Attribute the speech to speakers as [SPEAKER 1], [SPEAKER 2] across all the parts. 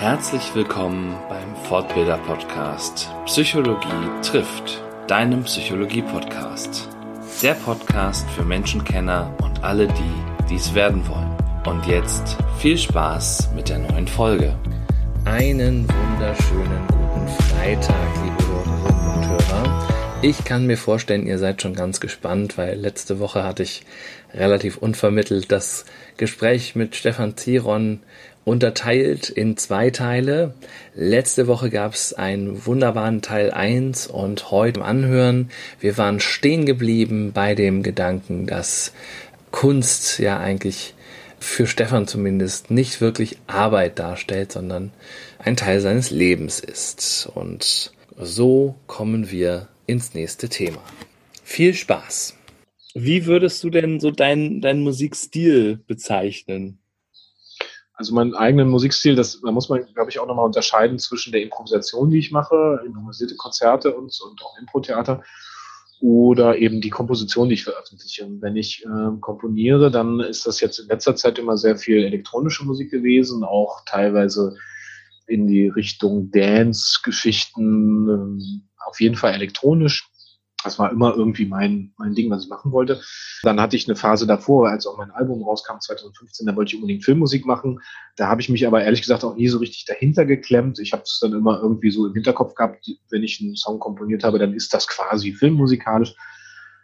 [SPEAKER 1] Herzlich willkommen beim Fortbilder Podcast Psychologie trifft, deinem Psychologie Podcast. Der Podcast für Menschenkenner und alle, die dies werden wollen. Und jetzt viel Spaß mit der neuen Folge. Einen wunderschönen guten Freitag, liebe Hörerinnen und Hörer. Ich kann mir vorstellen, ihr seid schon ganz gespannt, weil letzte Woche hatte ich relativ unvermittelt das Gespräch mit Stefan Ziron unterteilt in zwei Teile. Letzte Woche gab es einen wunderbaren Teil 1 und heute im Anhören. Wir waren stehen geblieben bei dem Gedanken, dass Kunst ja eigentlich für Stefan zumindest nicht wirklich Arbeit darstellt, sondern ein Teil seines Lebens ist. Und so kommen wir ins nächste Thema. Viel Spaß! Wie würdest du denn so deinen dein Musikstil bezeichnen?
[SPEAKER 2] Also meinen eigenen Musikstil, das, da muss man, glaube ich, auch nochmal unterscheiden zwischen der Improvisation, die ich mache, improvisierte Konzerte und, und auch Impro-Theater oder eben die Komposition, die ich veröffentliche. Und wenn ich äh, komponiere, dann ist das jetzt in letzter Zeit immer sehr viel elektronische Musik gewesen, auch teilweise in die Richtung Dance-Geschichten, äh, auf jeden Fall elektronisch. Das war immer irgendwie mein, mein Ding, was ich machen wollte. Dann hatte ich eine Phase davor, als auch mein Album rauskam, 2015, da wollte ich unbedingt Filmmusik machen. Da habe ich mich aber ehrlich gesagt auch nie so richtig dahinter geklemmt. Ich habe es dann immer irgendwie so im Hinterkopf gehabt, wenn ich einen Song komponiert habe, dann ist das quasi filmmusikalisch.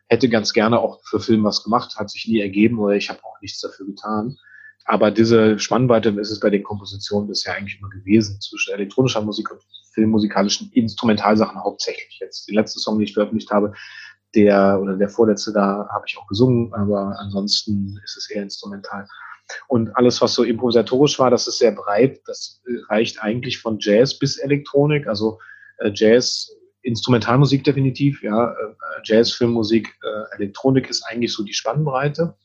[SPEAKER 2] Hätte ganz gerne auch für Film was gemacht, hat sich nie ergeben oder ich habe auch nichts dafür getan. Aber diese Spannweite ist es bei den Kompositionen bisher eigentlich immer gewesen, zwischen elektronischer Musik und filmmusikalischen Instrumentalsachen hauptsächlich. Jetzt die letzte Song, die ich veröffentlicht habe, der oder der vorletzte, da habe ich auch gesungen, aber ansonsten ist es eher instrumental. Und alles, was so improvisatorisch war, das ist sehr breit. Das reicht eigentlich von Jazz bis Elektronik, also äh, Jazz, Instrumentalmusik definitiv, ja, äh, Jazz, Filmmusik, äh, Elektronik ist eigentlich so die Spannbreite.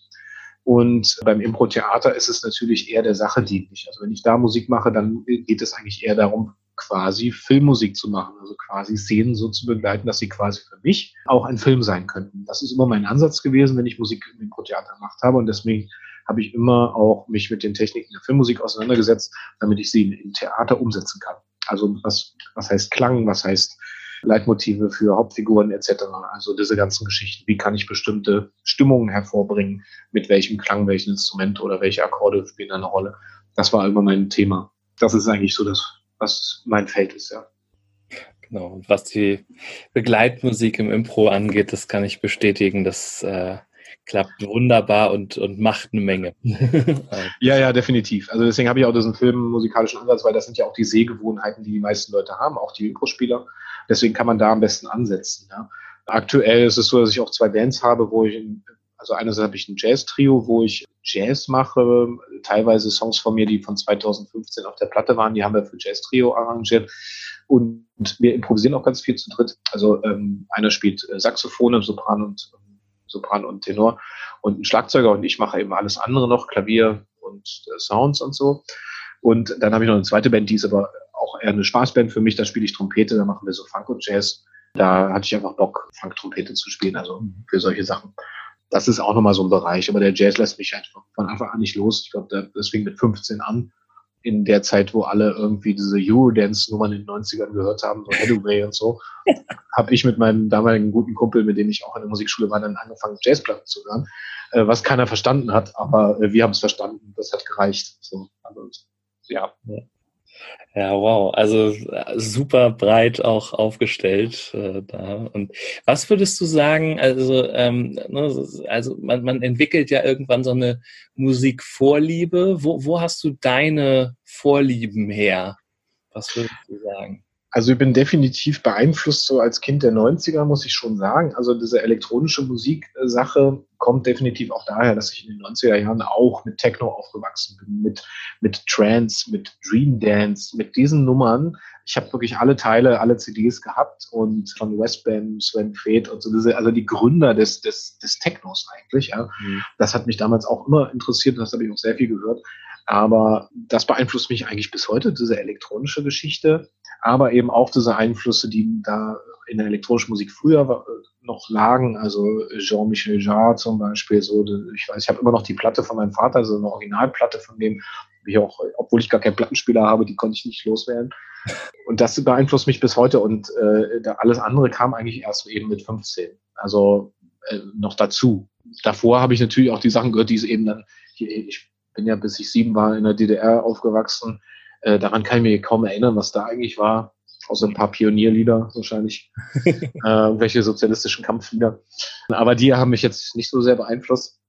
[SPEAKER 2] Und beim Impro-Theater ist es natürlich eher der Sache dienlich. Also wenn ich da Musik mache, dann geht es eigentlich eher darum, quasi Filmmusik zu machen, also quasi Szenen so zu begleiten, dass sie quasi für mich auch ein Film sein könnten. Das ist immer mein Ansatz gewesen, wenn ich Musik im Impro-Theater gemacht habe und deswegen habe ich immer auch mich mit den Techniken der Filmmusik auseinandergesetzt, damit ich sie im Theater umsetzen kann. Also was, was heißt Klang, was heißt Leitmotive für Hauptfiguren etc. Also diese ganzen Geschichten. Wie kann ich bestimmte Stimmungen hervorbringen? Mit welchem Klang, welchem Instrument oder welche Akkorde spielen eine Rolle? Das war immer mein Thema. Das ist eigentlich so das, was mein Feld ist, ja.
[SPEAKER 1] Genau. Und was die Begleitmusik im Impro angeht, das kann ich bestätigen. Das äh, klappt wunderbar und, und macht eine Menge.
[SPEAKER 2] ja, ja, definitiv. Also deswegen habe ich auch diesen filmmusikalischen Ansatz, weil das sind ja auch die Sehgewohnheiten, die die meisten Leute haben, auch die Impro-Spieler. Deswegen kann man da am besten ansetzen. Ja. Aktuell ist es so, dass ich auch zwei Bands habe, wo ich, also einerseits habe ich ein Jazz-Trio, wo ich Jazz mache, teilweise Songs von mir, die von 2015 auf der Platte waren, die haben wir für Jazz-Trio arrangiert. Und wir improvisieren auch ganz viel zu dritt. Also ähm, einer spielt äh, Saxophone, Sopran und Sopran und Tenor und ein Schlagzeuger und ich mache eben alles andere noch, Klavier und äh, Sounds und so. Und dann habe ich noch eine zweite Band, die ist aber auch eher eine Spaßband für mich. Da spiele ich Trompete, da machen wir so Funk und Jazz. Da hatte ich einfach Bock, Funk-Trompete zu spielen, also für solche Sachen. Das ist auch nochmal so ein Bereich, aber der Jazz lässt mich einfach von Anfang an nicht los. Ich glaube, das fing mit 15 an in der Zeit, wo alle irgendwie diese Eurodance-Nummern in den 90ern gehört haben, so Hathaway und so, habe ich mit meinem damaligen guten Kumpel, mit dem ich auch in der Musikschule war, dann angefangen, Jazzplatten zu hören, äh, was keiner verstanden hat, aber äh, wir haben es verstanden, das hat gereicht. So, also,
[SPEAKER 1] ja. Ja. Wow. Also äh, super breit auch aufgestellt äh, da. Und was würdest du sagen? Also, ähm, ne, also man, man entwickelt ja irgendwann so eine Musikvorliebe. Wo, wo hast du deine Vorlieben her? Was würdest du sagen?
[SPEAKER 2] Also ich bin definitiv beeinflusst so als Kind der 90er, muss ich schon sagen. Also diese elektronische Musiksache kommt definitiv auch daher, dass ich in den 90er Jahren auch mit Techno aufgewachsen bin, mit, mit Trance, mit Dream Dance, mit diesen Nummern. Ich habe wirklich alle Teile, alle CDs gehabt und von Westbam, Sven Feth und so diese, also die Gründer des, des, des Technos eigentlich. Ja. Mhm. Das hat mich damals auch immer interessiert, das habe ich auch sehr viel gehört. Aber das beeinflusst mich eigentlich bis heute, diese elektronische Geschichte aber eben auch diese Einflüsse, die da in der elektronischen Musik früher noch lagen, also Jean-Michel Jarre zum Beispiel, so, ich weiß, ich habe immer noch die Platte von meinem Vater, so eine Originalplatte von dem, Wie auch, obwohl ich gar keinen Plattenspieler habe, die konnte ich nicht loswerden. Und das beeinflusst mich bis heute. Und äh, alles andere kam eigentlich erst eben mit 15. Also äh, noch dazu. Davor habe ich natürlich auch die Sachen gehört, die es eben dann, ich bin ja bis ich sieben war in der DDR aufgewachsen. Äh, daran kann ich mir kaum erinnern, was da eigentlich war außer ein paar Pionierlieder wahrscheinlich, äh, welche sozialistischen Kampflieder. Aber die haben mich jetzt nicht so sehr beeinflusst.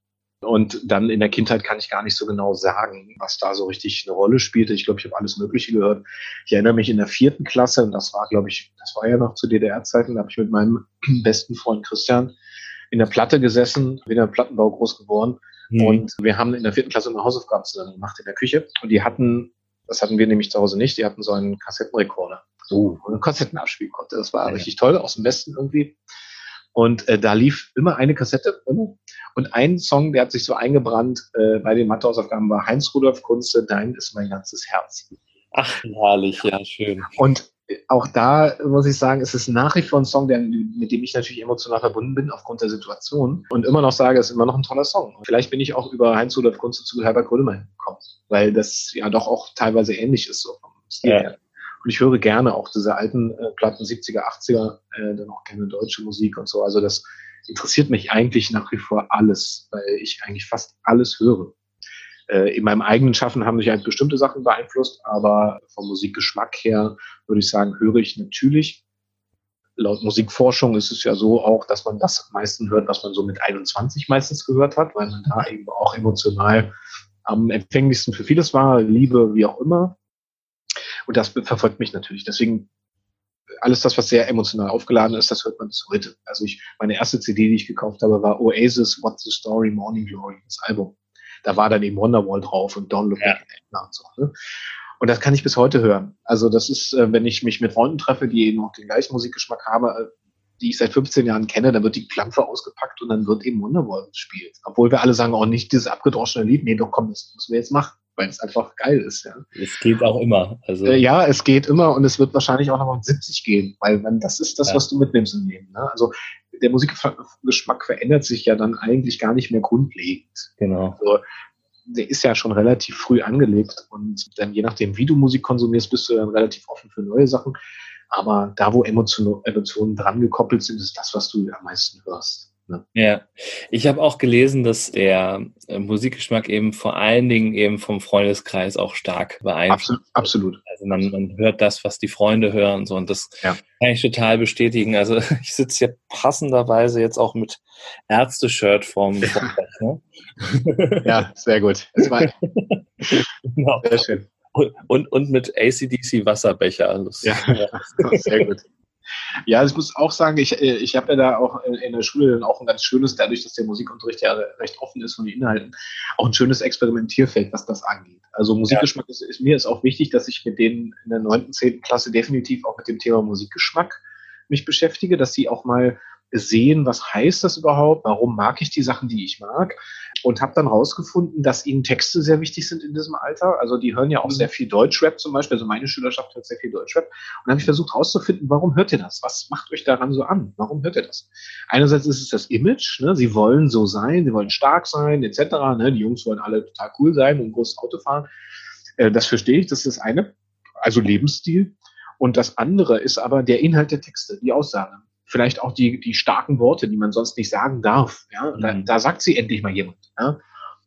[SPEAKER 2] Und dann in der Kindheit kann ich gar nicht so genau sagen, was da so richtig eine Rolle spielte. Ich glaube, ich habe alles Mögliche gehört. Ich erinnere mich in der vierten Klasse, und das war, glaube ich, das war ja noch zu DDR-Zeiten, da habe ich mit meinem besten Freund Christian in der Platte gesessen, bin im Plattenbau groß geworden. Mhm. Und wir haben in der vierten Klasse eine Hausaufgaben zusammen gemacht in der Küche. Und die hatten, das hatten wir nämlich zu Hause nicht, die hatten so einen Kassettenrekorder so eine Kassetten abspielen konnte. Das war ja. richtig toll, aus dem Westen irgendwie. Und äh, da lief immer eine Kassette immer. Und ein Song, der hat sich so eingebrannt äh, bei den Mathehausaufgaben, war Heinz Rudolf Kunze, Dein ist mein ganzes Herz.
[SPEAKER 1] Ach, herrlich, ja, schön.
[SPEAKER 2] Und auch da muss ich sagen, es ist nach wie vor ein Song, der, mit dem ich natürlich emotional verbunden bin aufgrund der Situation und immer noch sage, es ist immer noch ein toller Song. Und vielleicht bin ich auch über Heinz Rudolf Kunze zu Herbert Grönemeyer gekommen, weil das ja doch auch teilweise ähnlich ist so vom Stil ja. her. Und ich höre gerne auch diese alten äh, Platten 70er, 80er, äh, dann auch gerne deutsche Musik und so. Also das interessiert mich eigentlich nach wie vor alles, weil ich eigentlich fast alles höre. Äh, in meinem eigenen Schaffen haben mich halt bestimmte Sachen beeinflusst, aber vom Musikgeschmack her würde ich sagen, höre ich natürlich. Laut Musikforschung ist es ja so auch, dass man das am meisten hört, was man so mit 21 meistens gehört hat, weil man da eben auch emotional am empfänglichsten für vieles war, Liebe, wie auch immer. Und das verfolgt mich natürlich. Deswegen alles das, was sehr emotional aufgeladen ist, das hört man bis heute. Also ich, meine erste CD, die ich gekauft habe, war Oasis, What's the Story, Morning Glory, das Album. Da war dann eben Wonderwall drauf und Don't Look ja. Back und so. Ne? Und das kann ich bis heute hören. Also das ist, äh, wenn ich mich mit Freunden treffe, die eben auch den gleichen Musikgeschmack haben, äh, die ich seit 15 Jahren kenne, dann wird die Klampfe ausgepackt und dann wird eben Wonderwall gespielt. Obwohl wir alle sagen, oh, nicht dieses abgedroschene Lied. Nee, doch komm, das müssen wir jetzt machen weil es einfach geil ist. Ja.
[SPEAKER 1] Es geht auch immer.
[SPEAKER 2] Also äh, ja, es geht immer und es wird wahrscheinlich auch noch um 70 gehen, weil man, das ist das, ja. was du mitnimmst im Leben. Ne? Also der Musikgeschmack verändert sich ja dann eigentlich gar nicht mehr grundlegend.
[SPEAKER 1] Genau.
[SPEAKER 2] Also, der ist ja schon relativ früh angelegt und dann je nachdem, wie du Musik konsumierst, bist du dann relativ offen für neue Sachen. Aber da, wo Emotionen, Emotionen dran gekoppelt sind, ist das, was du am meisten hörst.
[SPEAKER 1] Ne? Ja, ich habe auch gelesen, dass der äh, Musikgeschmack eben vor allen Dingen eben vom Freundeskreis auch stark beeinflusst.
[SPEAKER 2] Absolut. absolut.
[SPEAKER 1] Also man, man hört das, was die Freunde hören und so und das ja. kann ich total bestätigen. Also ich sitze hier passenderweise jetzt auch mit Ärzte-Shirt vorm, vorm
[SPEAKER 2] ne? Ja, sehr gut.
[SPEAKER 1] genau. Sehr schön. Und, und mit ACDC Wasserbecher.
[SPEAKER 2] Das, ja, ja. sehr gut. Ja, ich muss auch sagen, ich, äh, ich habe ja da auch in der Schule dann auch ein ganz schönes, dadurch, dass der Musikunterricht ja recht offen ist von den Inhalten, auch ein schönes Experimentierfeld, was das angeht. Also Musikgeschmack ja. ist, ist, mir ist auch wichtig, dass ich mit denen in der neunten, zehnten Klasse definitiv auch mit dem Thema Musikgeschmack mich beschäftige, dass sie auch mal sehen, was heißt das überhaupt, warum mag ich die Sachen, die ich mag und habe dann rausgefunden, dass ihnen Texte sehr wichtig sind in diesem Alter. Also die hören ja auch mhm. sehr viel Deutschrap zum Beispiel, also meine Schülerschaft hört sehr viel Deutschrap und dann habe ich versucht herauszufinden, warum hört ihr das? Was macht euch daran so an? Warum hört ihr das? Einerseits ist es das Image, ne? sie wollen so sein, sie wollen stark sein, etc. Ne? Die Jungs wollen alle total cool sein und ein großes Auto fahren. Äh, das verstehe ich, das ist das eine, also Lebensstil. Und das andere ist aber der Inhalt der Texte, die Aussage vielleicht auch die, die starken Worte, die man sonst nicht sagen darf. Ja? Da, mhm. da sagt sie endlich mal jemand. Ja?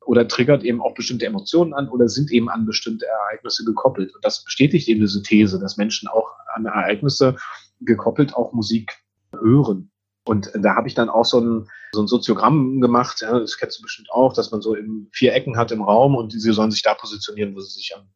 [SPEAKER 2] Oder triggert eben auch bestimmte Emotionen an oder sind eben an bestimmte Ereignisse gekoppelt. Und das bestätigt eben diese These, dass Menschen auch an Ereignisse gekoppelt auch Musik hören. Und da habe ich dann auch so ein, so ein Soziogramm gemacht, ja, das kennst du bestimmt auch, dass man so im vier Ecken hat im Raum und sie sollen sich da positionieren, wo sie sich am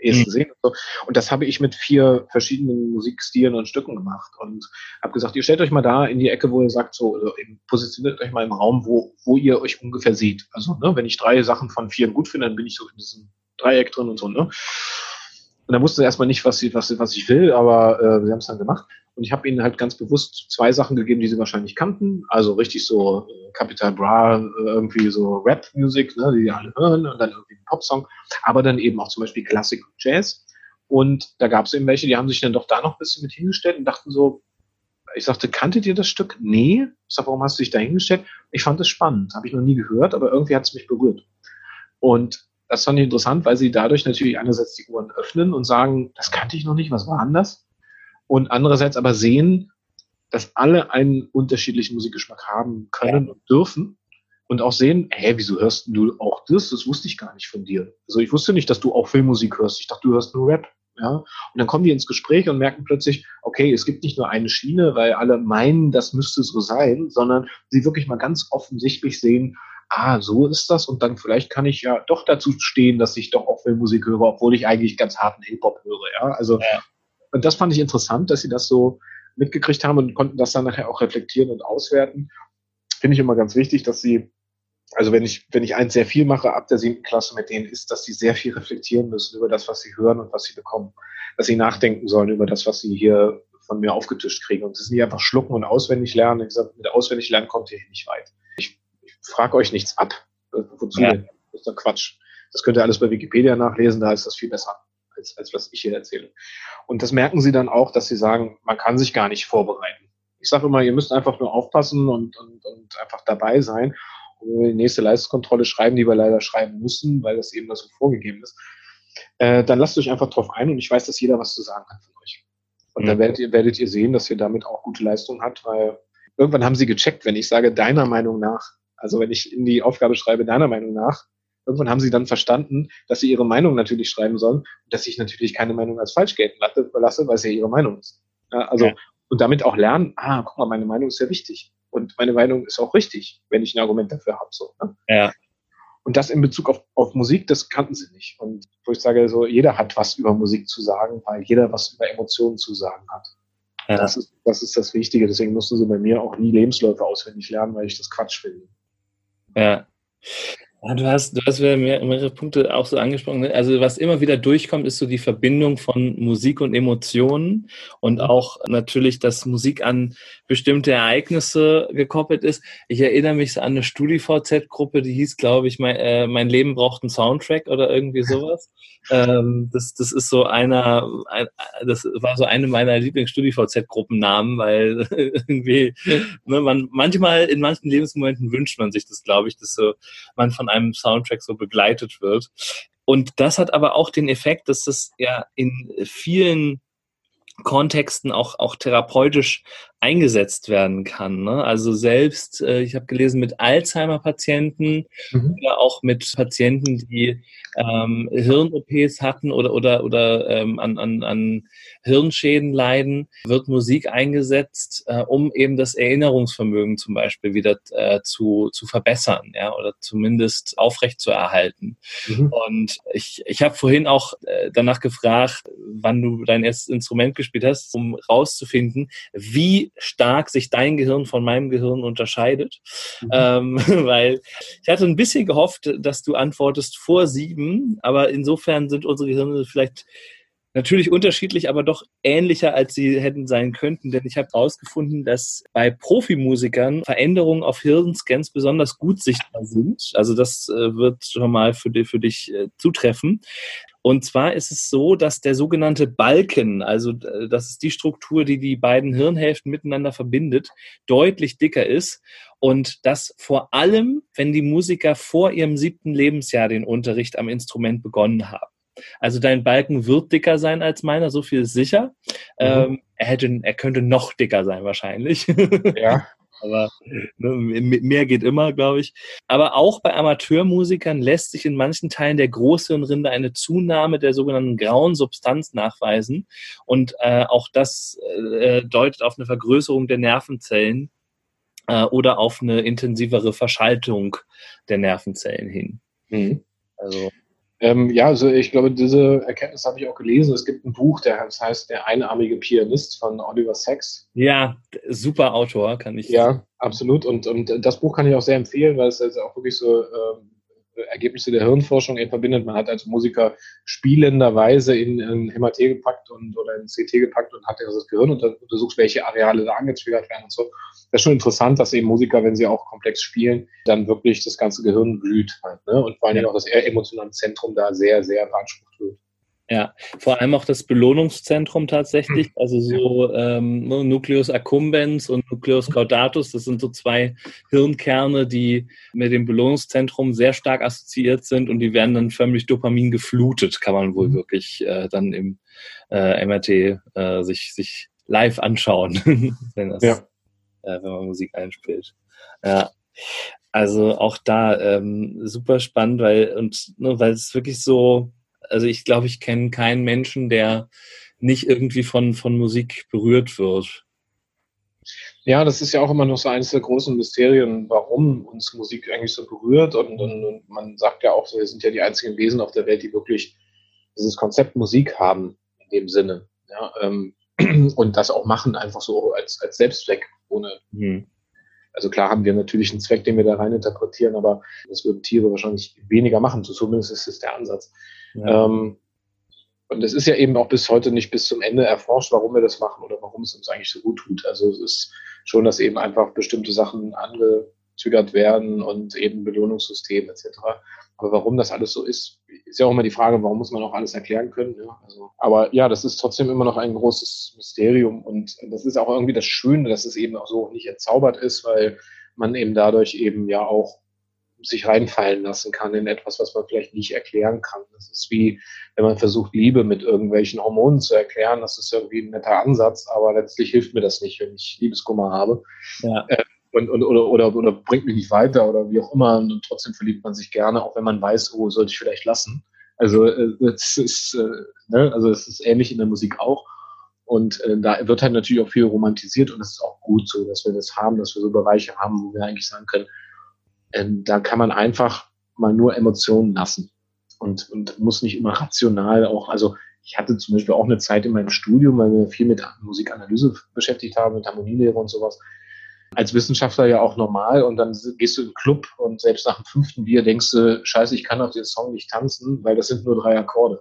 [SPEAKER 2] ehesten mhm. sehen. Und, so. und das habe ich mit vier verschiedenen Musikstilen und Stücken gemacht und habe gesagt, ihr stellt euch mal da in die Ecke, wo ihr sagt, so also positioniert euch mal im Raum, wo, wo ihr euch ungefähr seht. Also ne, wenn ich drei Sachen von vier gut finde, dann bin ich so in diesem Dreieck drin und so. Ne? Und da wusste er erstmal nicht, was, was, was ich will, aber äh, wir haben es dann gemacht. Und ich habe ihnen halt ganz bewusst zwei Sachen gegeben, die sie wahrscheinlich kannten. Also richtig so äh, Capital Bra, äh, irgendwie so Rap-Musik, ne, die alle hören und dann irgendwie ein Popsong. Aber dann eben auch zum Beispiel Klassik und Jazz. Und da gab es eben welche, die haben sich dann doch da noch ein bisschen mit hingestellt und dachten so, ich sagte, kanntet ihr das Stück? Nee. Ich sag, warum hast du dich da hingestellt? Ich fand es spannend. Habe ich noch nie gehört, aber irgendwie hat es mich berührt. Und das fand ich interessant, weil sie dadurch natürlich einerseits die Ohren öffnen und sagen, das kannte ich noch nicht, was war anders? Und andererseits aber sehen, dass alle einen unterschiedlichen Musikgeschmack haben können ja. und dürfen und auch sehen, hä, wieso hörst du auch das? Das wusste ich gar nicht von dir. Also ich wusste nicht, dass du auch Filmmusik hörst. Ich dachte, du hörst nur Rap. Ja? Und dann kommen die ins Gespräch und merken plötzlich, okay, es gibt nicht nur eine Schiene, weil alle meinen, das müsste so sein, sondern sie wirklich mal ganz offensichtlich sehen, ah, so ist das und dann vielleicht kann ich ja doch dazu stehen, dass ich doch auch Filmmusik höre, obwohl ich eigentlich ganz harten Hip-Hop höre. Ja? Also ja. und das fand ich interessant, dass sie das so mitgekriegt haben und konnten das dann nachher auch reflektieren und auswerten. Finde ich immer ganz wichtig, dass sie, also wenn ich, wenn ich eins sehr viel mache ab der siebten Klasse mit denen, ist, dass sie sehr viel reflektieren müssen über das, was sie hören und was sie bekommen. Dass sie nachdenken sollen über das, was sie hier von mir aufgetischt kriegen. Und das ist nicht einfach schlucken und auswendig lernen. Ich gesagt, mit auswendig lernen kommt ihr hier nicht weit. Frage euch nichts ab. Wozu ja. denn? Das ist doch Quatsch. Das könnt ihr alles bei Wikipedia nachlesen, da ist das viel besser als, als was ich hier erzähle. Und das merken sie dann auch, dass sie sagen, man kann sich gar nicht vorbereiten. Ich sage immer, ihr müsst einfach nur aufpassen und, und, und einfach dabei sein. Und die nächste Leistungskontrolle schreiben, die wir leider schreiben müssen, weil das eben da so vorgegeben ist. Äh, dann lasst euch einfach drauf ein und ich weiß, dass jeder was zu sagen hat von euch. Und mhm. dann werdet ihr, werdet ihr sehen, dass ihr damit auch gute Leistung hat, weil irgendwann haben sie gecheckt, wenn ich sage, deiner Meinung nach, also wenn ich in die Aufgabe schreibe, deiner Meinung nach, irgendwann haben sie dann verstanden, dass sie ihre Meinung natürlich schreiben sollen und dass ich natürlich keine Meinung als falsch gelten lasse, weil es ja ihre Meinung ist. Ja, also, ja. und damit auch lernen, ah, guck mal, meine Meinung ist ja wichtig. Und meine Meinung ist auch richtig, wenn ich ein Argument dafür habe. So, ne?
[SPEAKER 1] Ja.
[SPEAKER 2] Und das in Bezug auf, auf Musik, das kannten sie nicht. Und wo ich sage, so, jeder hat was über Musik zu sagen, weil jeder was über Emotionen zu sagen hat. Ja. Das, ist, das ist das Wichtige. Deswegen mussten sie bei mir auch nie Lebensläufe auswendig lernen, weil ich das Quatsch finde.
[SPEAKER 1] Ja. Ja, du hast, du hast mehrere Punkte auch so angesprochen. Ne? Also was immer wieder durchkommt, ist so die Verbindung von Musik und Emotionen und mhm. auch natürlich, dass Musik an bestimmte Ereignisse gekoppelt ist. Ich erinnere mich an eine StudiVZ-Gruppe, die hieß, glaube ich, mein, äh, mein Leben braucht einen Soundtrack oder irgendwie sowas. ähm, das, das ist so einer, ein, das war so eine meiner Lieblings-StudiVZ-Gruppennamen, weil irgendwie, ne, man manchmal in manchen Lebensmomenten wünscht man sich das, glaube ich, dass so man von einem Soundtrack so begleitet wird. Und das hat aber auch den Effekt, dass das ja in vielen Kontexten auch, auch therapeutisch eingesetzt werden kann. Ne? Also selbst, äh, ich habe gelesen, mit Alzheimer-Patienten mhm. oder auch mit Patienten, die ähm, Hirn-OPs hatten oder, oder, oder ähm, an, an, an Hirnschäden leiden, wird Musik eingesetzt, äh, um eben das Erinnerungsvermögen zum Beispiel wieder äh, zu, zu verbessern ja, oder zumindest aufrecht zu erhalten. Mhm. Und ich, ich habe vorhin auch äh, danach gefragt, wann du dein erstes Instrument gespielt hast, um rauszufinden, wie stark sich dein Gehirn von meinem Gehirn unterscheidet. Mhm. Ähm, weil ich hatte ein bisschen gehofft, dass du antwortest vor sieben, aber insofern sind unsere Gehirne vielleicht natürlich unterschiedlich, aber doch ähnlicher, als sie hätten sein könnten. Denn ich habe herausgefunden, dass bei Profimusikern Veränderungen auf Hirnscans besonders gut sichtbar sind. Also das äh, wird schon mal für, die, für dich äh, zutreffen. Und zwar ist es so, dass der sogenannte Balken, also äh, das ist die Struktur, die die beiden Hirnhälften miteinander verbindet, deutlich dicker ist. Und das vor allem, wenn die Musiker vor ihrem siebten Lebensjahr den Unterricht am Instrument begonnen haben. Also dein Balken wird dicker sein als meiner, so viel ist sicher. Mhm. Ähm, er, hätte, er könnte noch dicker sein wahrscheinlich.
[SPEAKER 2] Ja.
[SPEAKER 1] Aber ne, mehr geht immer, glaube ich. Aber auch bei Amateurmusikern lässt sich in manchen Teilen der Großhirnrinde eine Zunahme der sogenannten grauen Substanz nachweisen. Und äh, auch das äh, deutet auf eine Vergrößerung der Nervenzellen äh, oder auf eine intensivere Verschaltung der Nervenzellen hin.
[SPEAKER 2] Mhm. Also ähm, ja, also ich glaube, diese Erkenntnis habe ich auch gelesen. Es gibt ein Buch, der das heißt Der einarmige Pianist von Oliver Sacks.
[SPEAKER 1] Ja, super Autor, kann ich.
[SPEAKER 2] Ja, absolut. Und, und das Buch kann ich auch sehr empfehlen, weil es also auch wirklich so ähm, Ergebnisse der Hirnforschung eben verbindet. Man hat als Musiker spielenderweise in ein MRT gepackt und oder in CT gepackt und hat also das Gehirn und untersucht, welche Areale da angetriggert werden und so. Das ist schon interessant, dass eben Musiker, wenn sie auch komplex spielen, dann wirklich das ganze Gehirn blüht halt, ne? Und vor allen Dingen auch das emotionale Zentrum da sehr, sehr beansprucht wird.
[SPEAKER 1] Ja, vor allem auch das Belohnungszentrum tatsächlich, hm. also so ähm, ne, Nucleus accumbens und Nucleus caudatus, das sind so zwei Hirnkerne, die mit dem Belohnungszentrum sehr stark assoziiert sind und die werden dann förmlich Dopamin geflutet, kann man wohl mhm. wirklich äh, dann im äh, MRT äh, sich, sich live anschauen, wenn, das, ja. äh, wenn man Musik einspielt. Ja. Also auch da ähm, super spannend, weil und ne, weil es wirklich so also ich glaube, ich kenne keinen Menschen, der nicht irgendwie von, von Musik berührt wird.
[SPEAKER 2] Ja, das ist ja auch immer noch so eines der großen Mysterien, warum uns Musik eigentlich so berührt. Und, und, und man sagt ja auch so, wir sind ja die einzigen Wesen auf der Welt, die wirklich dieses Konzept Musik haben, in dem Sinne. Ja, ähm, und das auch machen, einfach so als, als Selbstzweck, ohne. Mhm. Also klar haben wir natürlich einen Zweck, den wir da rein interpretieren, aber das würden Tiere wahrscheinlich weniger machen. Zumindest ist es der Ansatz. Ja. Ähm, und es ist ja eben auch bis heute nicht bis zum Ende erforscht, warum wir das machen oder warum es uns eigentlich so gut tut. Also es ist schon, dass eben einfach bestimmte Sachen angezögert werden und eben Belohnungssystem etc. Aber warum das alles so ist, ist ja auch immer die Frage, warum muss man auch alles erklären können. Ja? Also, aber ja, das ist trotzdem immer noch ein großes Mysterium und das ist auch irgendwie das Schöne, dass es eben auch so nicht entzaubert ist, weil man eben dadurch eben ja auch sich reinfallen lassen kann in etwas, was man vielleicht nicht erklären kann. Das ist wie, wenn man versucht, Liebe mit irgendwelchen Hormonen zu erklären. Das ist irgendwie ein netter Ansatz, aber letztlich hilft mir das nicht, wenn ich Liebeskummer habe. Ja. Äh, und, und, oder, oder, oder bringt mich nicht weiter oder wie auch immer. Und trotzdem verliebt man sich gerne, auch wenn man weiß, oh, sollte ich vielleicht lassen. Also äh, es ist, äh, ne? also es ist ähnlich in der Musik auch. Und äh, da wird halt natürlich auch viel romantisiert und es ist auch gut so, dass wir das haben, dass wir so Bereiche haben, wo wir eigentlich sagen können, ähm, da kann man einfach mal nur Emotionen lassen und, und muss nicht immer rational auch, also ich hatte zum Beispiel auch eine Zeit in meinem Studium, weil wir viel mit Musikanalyse beschäftigt haben, mit Harmonielehre und sowas. Als Wissenschaftler ja auch normal und dann gehst du in den Club und selbst nach dem fünften Bier denkst du, scheiße, ich kann auf den Song nicht tanzen, weil das sind nur drei Akkorde.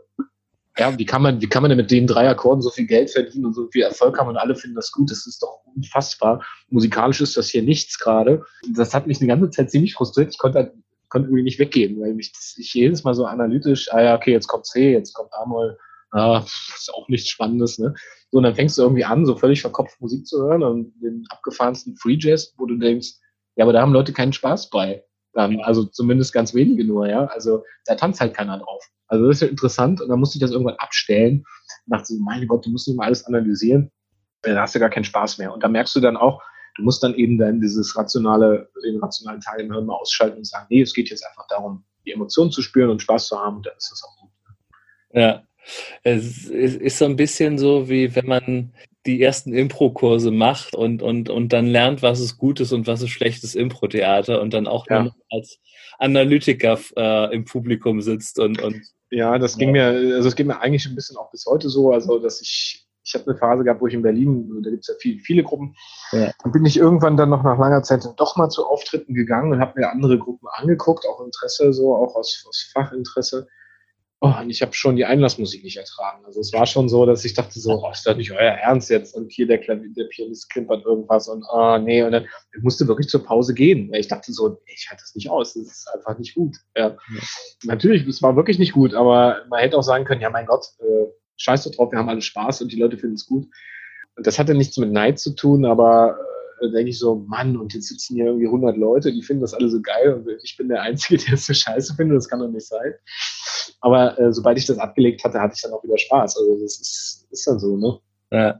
[SPEAKER 2] Ja, wie kann man, wie kann man denn mit den drei Akkorden so viel Geld verdienen und so viel Erfolg haben und alle finden das gut? Das ist doch unfassbar. Musikalisch ist das hier nichts gerade. Das hat mich eine ganze Zeit ziemlich frustriert. Ich konnte, konnte irgendwie nicht weggehen, weil mich ich jedes Mal so analytisch, ah ja, okay, jetzt kommt C, jetzt kommt A-Moll, ah, ist auch nichts Spannendes, ne? So, und dann fängst du irgendwie an, so völlig verkopft Musik zu hören und den abgefahrensten Free Jazz, wo du denkst, ja, aber da haben Leute keinen Spaß bei. Dann, also zumindest ganz wenige nur, ja. Also da tanzt halt keiner drauf. Also das ist ja interessant und dann musste ich das irgendwann abstellen. Und dachte so, mein Gott, du musst nicht mal alles analysieren. Dann hast du gar keinen Spaß mehr. Und da merkst du dann auch, du musst dann eben dann dieses rationale, den rationalen Teil im Hirn mal ausschalten und sagen, nee, es geht jetzt einfach darum, die Emotionen zu spüren und Spaß zu haben und dann ist das auch gut.
[SPEAKER 1] Ja. Es ist so ein bisschen so, wie wenn man die ersten Impro-Kurse macht und, und, und dann lernt, was ist gutes und was ist schlechtes Impro-Theater und dann auch ja. als Analytiker äh, im Publikum sitzt und, und
[SPEAKER 2] ja, das ging mir, also es geht mir eigentlich ein bisschen auch bis heute so, also dass ich, ich habe eine Phase gehabt, wo ich in Berlin, da gibt es ja viele, viele Gruppen, ja. dann bin ich irgendwann dann noch nach langer Zeit doch mal zu Auftritten gegangen und habe mir andere Gruppen angeguckt, auch Interesse, so auch aus, aus Fachinteresse. Oh, und ich habe schon die Einlassmusik nicht ertragen. Also es war schon so, dass ich dachte so, oh, ist das nicht euer Ernst jetzt? Und hier der, Klavier, der Pianist klimpert irgendwas und oh, nee. Und dann ich musste wirklich zur Pause gehen. Weil ich dachte so, ich halte das nicht aus. Das ist einfach nicht gut. Ja. ja. Natürlich, es war wirklich nicht gut, aber man hätte auch sagen können, ja mein Gott, äh, scheiß drauf, wir haben alle Spaß und die Leute finden es gut. Und das hatte nichts mit Neid zu tun, aber äh, denke ich so, Mann, und jetzt sitzen hier irgendwie 100 Leute, die finden das alle so geil und ich bin der Einzige, der es so scheiße findet, das kann doch nicht sein. Aber äh, sobald ich das abgelegt hatte, hatte ich dann auch wieder Spaß. Also das ist, ist dann so, ne?
[SPEAKER 1] Ja,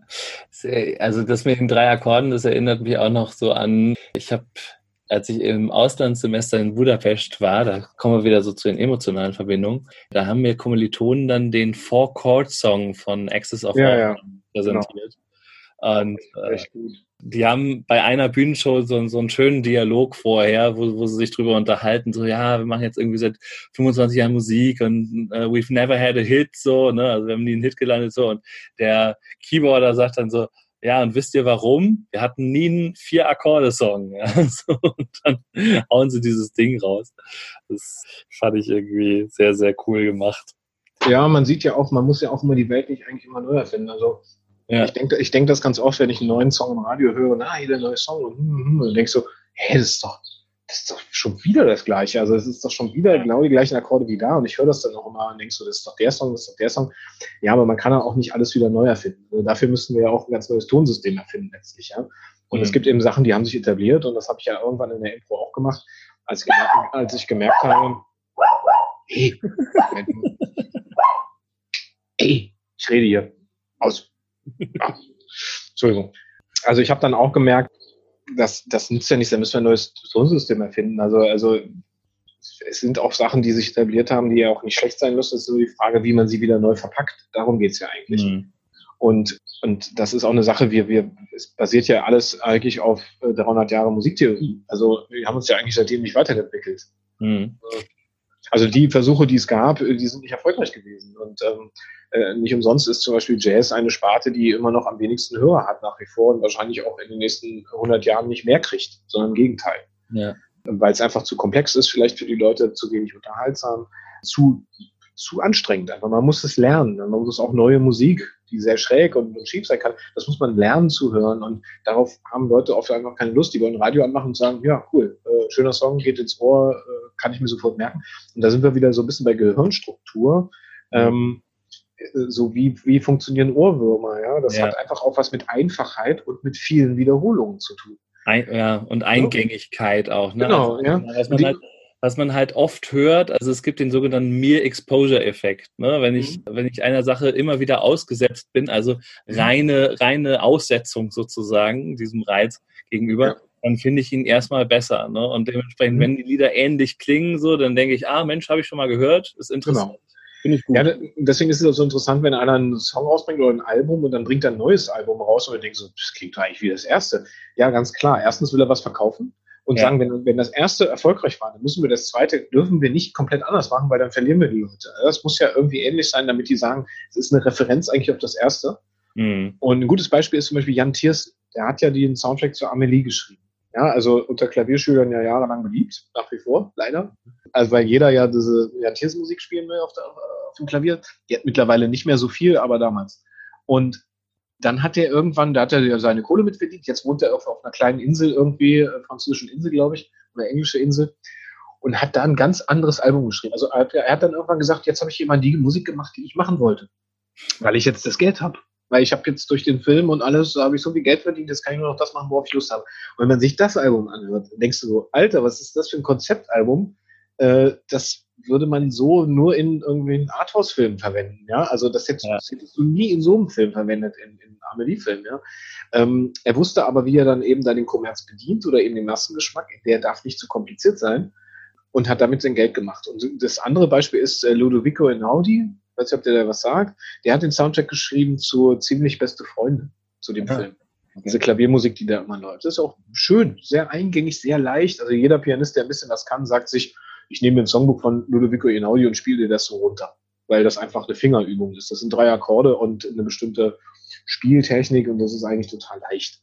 [SPEAKER 1] also das mit den drei Akkorden, das erinnert mich auch noch so an, ich habe, als ich im Auslandssemester in Budapest war, da kommen wir wieder so zu den emotionalen Verbindungen, da haben mir Kommilitonen dann den Four-Chord-Song von Access of
[SPEAKER 2] ja, ja.
[SPEAKER 1] präsentiert. Genau. Und äh, Echt gut die haben bei einer Bühnenshow so, so einen schönen Dialog vorher, wo, wo sie sich drüber unterhalten, so, ja, wir machen jetzt irgendwie seit 25 Jahren Musik und uh, we've never had a hit, so, ne, also wir haben nie einen Hit gelandet, so, und der Keyboarder sagt dann so, ja, und wisst ihr warum? Wir hatten nie einen Vier-Akkorde-Song. Ja, so, und dann hauen sie dieses Ding raus. Das fand ich irgendwie sehr, sehr cool gemacht.
[SPEAKER 2] Ja, man sieht ja auch, man muss ja auch immer die Welt nicht eigentlich immer neu erfinden. Also ja. Ich denke ich denk das ganz oft, wenn ich einen neuen Song im Radio höre, na, hier der neue Song, und, hm, hm, hm, und denkst so, hä, das ist doch, das ist doch schon wieder das Gleiche. Also es ist doch schon wieder genau die gleichen Akkorde wie da. Und ich höre das dann auch immer und denke so, das ist doch der Song, das ist doch der Song. Ja, aber man kann ja auch nicht alles wieder neu erfinden. Also dafür müssten wir ja auch ein ganz neues Tonsystem erfinden letztlich. Ja? Und mhm. es gibt eben Sachen, die haben sich etabliert und das habe ich ja irgendwann in der Intro auch gemacht, als ich gemerkt, als ich gemerkt habe, hey, ey, ich rede hier. Aus. Entschuldigung. Also ich habe dann auch gemerkt, das, das nützt ja nichts, da müssen wir ein neues Tonsystem erfinden. Also, also es sind auch Sachen, die sich etabliert haben, die ja auch nicht schlecht sein müssen. Es ist nur die Frage, wie man sie wieder neu verpackt. Darum geht's ja eigentlich. Mhm. Und, und das ist auch eine Sache, wir, wir, es basiert ja alles eigentlich auf 300 äh, Jahre Musiktheorie. Also wir haben uns ja eigentlich seitdem nicht weiterentwickelt. Mhm. Also die Versuche, die es gab, die sind nicht erfolgreich gewesen. Und ähm, äh, nicht umsonst ist zum Beispiel Jazz eine Sparte, die immer noch am wenigsten Hörer hat nach wie vor und wahrscheinlich auch in den nächsten 100 Jahren nicht mehr kriegt, sondern im Gegenteil. Ja. Weil es einfach zu komplex ist, vielleicht für die Leute zu wenig unterhaltsam, zu, zu anstrengend. Einfach man muss es lernen. Man muss auch neue Musik, die sehr schräg und, und schief sein kann, das muss man lernen zu hören und darauf haben Leute oft einfach keine Lust. Die wollen Radio anmachen und sagen, ja, cool, äh, schöner Song, geht ins Ohr, äh, kann ich mir sofort merken. Und da sind wir wieder so ein bisschen bei Gehirnstruktur. Ähm, so wie, wie funktionieren Ohrwürmer, ja. Das ja. hat einfach auch was mit Einfachheit und mit vielen Wiederholungen zu tun.
[SPEAKER 1] Ein, ja, und Eingängigkeit auch.
[SPEAKER 2] Ne? Genau,
[SPEAKER 1] also,
[SPEAKER 2] ja.
[SPEAKER 1] Was man, halt, oft hört, also es gibt den sogenannten Mere-Exposure-Effekt. Ne? Wenn, ich, mhm. wenn ich einer Sache immer wieder ausgesetzt bin, also mhm. reine, reine Aussetzung sozusagen, diesem Reiz gegenüber, ja. dann finde ich ihn erstmal besser. Ne? Und dementsprechend, mhm. wenn die Lieder ähnlich klingen, so, dann denke ich, ah, Mensch, habe ich schon mal gehört, ist interessant. Genau.
[SPEAKER 2] Finde ich gut. Ja, deswegen ist es auch so interessant, wenn einer einen Song rausbringt oder ein Album und dann bringt er ein neues Album raus und wir denken so, das klingt doch eigentlich wie das erste. Ja, ganz klar. Erstens will er was verkaufen und ja. sagen, wenn, wenn das erste erfolgreich war, dann müssen wir das zweite, dürfen wir nicht komplett anders machen, weil dann verlieren wir die Leute. Das muss ja irgendwie ähnlich sein, damit die sagen, es ist eine Referenz eigentlich auf das erste. Mhm. Und ein gutes Beispiel ist zum Beispiel Jan Thiers, der hat ja den Soundtrack zu Amelie geschrieben. Ja, also unter Klavierschülern ja jahrelang beliebt, nach wie vor, leider. Also weil jeder ja diese Jan Thiers Musik spielen will auf, der, auf dem Klavier. Die hat mittlerweile nicht mehr so viel, aber damals. Und dann hat er irgendwann, da hat er ja seine Kohle mitverdient. Jetzt wohnt er auf, auf einer kleinen Insel irgendwie, äh, französischen Insel, glaube ich, oder englische Insel. Und hat da ein ganz anderes Album geschrieben. Also er hat dann irgendwann gesagt, jetzt habe ich jemand die Musik gemacht, die ich machen wollte. Weil ich jetzt das Geld habe. Weil ich habe jetzt durch den Film und alles, habe ich so viel Geld verdient, jetzt kann ich nur noch das machen, worauf ich Lust habe. Und wenn man sich das Album anhört, denkst du so, Alter, was ist das für ein Konzeptalbum? Äh, das würde man so nur in irgendwie einen Arthouse-Film verwenden, ja. Also das hättest, ja. das hättest, du nie in so einem Film verwendet, in, in Amelie-Film, ja. Ähm, er wusste aber, wie er dann eben da den Kommerz bedient oder eben den Massengeschmack, der darf nicht zu kompliziert sein und hat damit sein Geld gemacht. Und das andere Beispiel ist äh, Ludovico Einaudi, weiß nicht, ob der da was sagt, der hat den Soundtrack geschrieben zu Ziemlich beste Freunde, zu dem ja. Film. Okay. Diese Klaviermusik, die da immer läuft. Das ist auch schön, sehr eingängig, sehr leicht. Also jeder Pianist, der ein bisschen was kann, sagt sich, ich nehme ein Songbuch von Ludovico Einaudi und spiele dir das so runter, weil das einfach eine Fingerübung ist. Das sind drei Akkorde und eine bestimmte Spieltechnik und das ist eigentlich total leicht.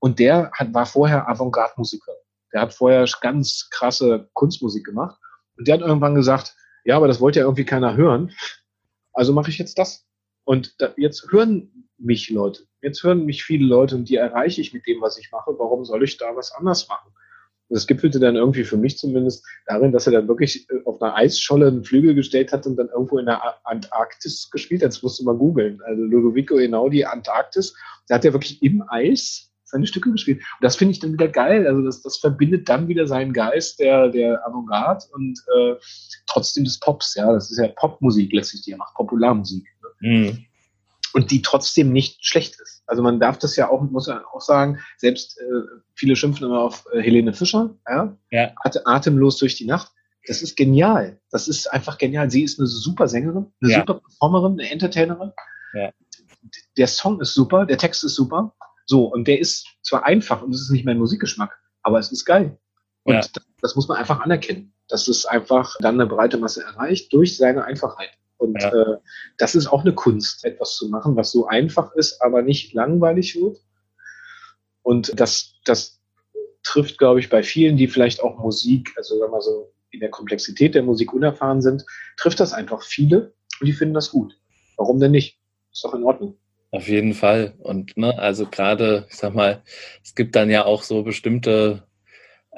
[SPEAKER 2] Und der hat, war vorher Avantgarde-Musiker. Der hat vorher ganz krasse Kunstmusik gemacht und der hat irgendwann gesagt, ja, aber das wollte ja irgendwie keiner hören. Also mache ich jetzt das. Und da, jetzt hören mich Leute. Jetzt hören mich viele Leute und die erreiche ich mit dem, was ich mache. Warum soll ich da was anders machen? Das gipfelte dann irgendwie für mich zumindest darin, dass er dann wirklich äh, auf einer Eisscholle einen Flügel gestellt hat und dann irgendwo in der Antarktis gespielt hat. Das musste man googeln. Also Ludovico Einaudi Antarktis. Da hat er wirklich im Eis seine Stücke gespielt. Und das finde ich dann wieder geil. Also das, das verbindet dann wieder seinen Geist der, der Avantgarde und äh, trotzdem des Pops. Ja, das ist ja Popmusik letztlich, die er macht, Popularmusik. Ne? Mhm und die trotzdem nicht schlecht ist. Also man darf das ja auch, muss man auch sagen, selbst äh, viele schimpfen immer auf äh, Helene Fischer, ja, ja. At atemlos durch die Nacht. Das ist genial. Das ist einfach genial. Sie ist eine super Sängerin, eine ja. super Performerin, eine Entertainerin. Ja. Der Song ist super, der Text ist super. So, und der ist zwar einfach und es ist nicht mein Musikgeschmack, aber es ist geil. Und ja. das, das muss man einfach anerkennen, dass es einfach dann eine breite Masse erreicht durch seine Einfachheit. Und ja. äh, das ist auch eine Kunst, etwas zu machen, was so einfach ist, aber nicht langweilig wird. Und das, das trifft, glaube ich, bei vielen, die vielleicht auch Musik, also sagen wir so, in der Komplexität der Musik unerfahren sind, trifft das einfach viele und die finden das gut. Warum denn nicht? Ist doch in Ordnung.
[SPEAKER 1] Auf jeden Fall. Und ne, also gerade, ich sag mal, es gibt dann ja auch so bestimmte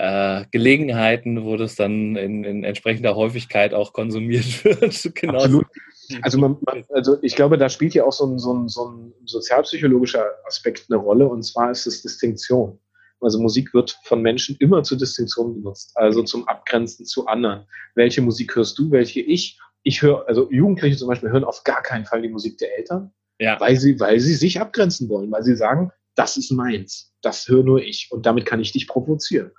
[SPEAKER 1] äh, Gelegenheiten, wo das dann in, in, entsprechender Häufigkeit auch konsumiert wird.
[SPEAKER 2] genau. Absolut. Also, man, man, also ich glaube, da spielt ja auch so ein, so, ein, so ein sozialpsychologischer Aspekt eine Rolle, und zwar ist es Distinktion. Also Musik wird von Menschen immer zur Distinktion benutzt, also zum Abgrenzen zu anderen. Welche Musik hörst du, welche ich? Ich höre, also Jugendliche zum Beispiel hören auf gar keinen Fall die Musik der Eltern, ja. weil, sie, weil sie sich abgrenzen wollen, weil sie sagen, das ist meins, das höre nur ich und damit kann ich dich provozieren.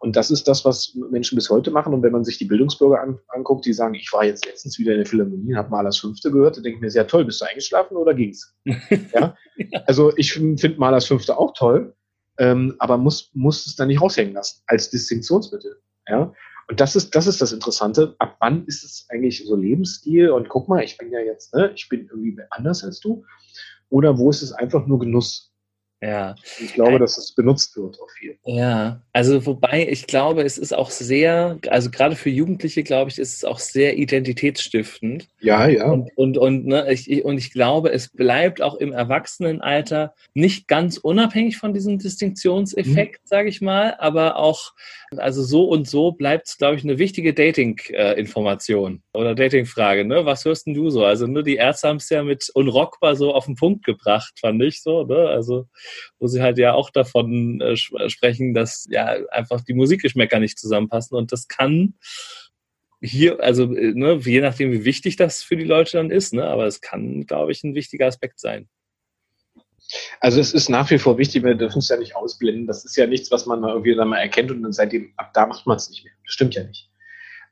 [SPEAKER 2] Und das ist das, was Menschen bis heute machen. Und wenn man sich die Bildungsbürger an, anguckt, die sagen, ich war jetzt letztens wieder in der Philharmonie, habe Malers Fünfte gehört, da denke ich mir, sehr toll, bist du eingeschlafen oder ging's? ja? Also ich finde Malers Fünfte auch toll, ähm, aber muss, muss es dann nicht raushängen lassen als Distinktionsmittel. Ja? Und das ist, das ist das Interessante. Ab wann ist es eigentlich so Lebensstil? Und guck mal, ich bin ja jetzt, ne, ich bin irgendwie anders als du. Oder wo ist es einfach nur Genuss?
[SPEAKER 1] Ja.
[SPEAKER 2] Ich glaube, dass es benutzt wird auch viel.
[SPEAKER 1] Ja, also wobei ich glaube, es ist auch sehr, also gerade für Jugendliche, glaube ich, ist es auch sehr identitätsstiftend.
[SPEAKER 2] Ja, ja.
[SPEAKER 1] Und, und, und, ne, ich, und ich glaube, es bleibt auch im Erwachsenenalter nicht ganz unabhängig von diesem Distinktionseffekt, mhm. sage ich mal, aber auch, also so und so bleibt es, glaube ich, eine wichtige Dating-Information oder Dating-Frage. Ne? Was hörst denn du so? Also nur die Ärzte haben es ja mit unrockbar so auf den Punkt gebracht, fand ich so. Ne? Also wo sie halt ja auch davon äh, sprechen, dass ja einfach die Musikgeschmäcker nicht zusammenpassen und das kann hier, also äh, ne, je nachdem, wie wichtig das für die Leute dann ist, ne, aber es kann, glaube ich, ein wichtiger Aspekt sein.
[SPEAKER 2] Also es ist nach wie vor wichtig, wir dürfen es ja nicht ausblenden. Das ist ja nichts, was man irgendwie dann mal erkennt und dann seitdem ab da macht man es nicht mehr. Das stimmt ja nicht.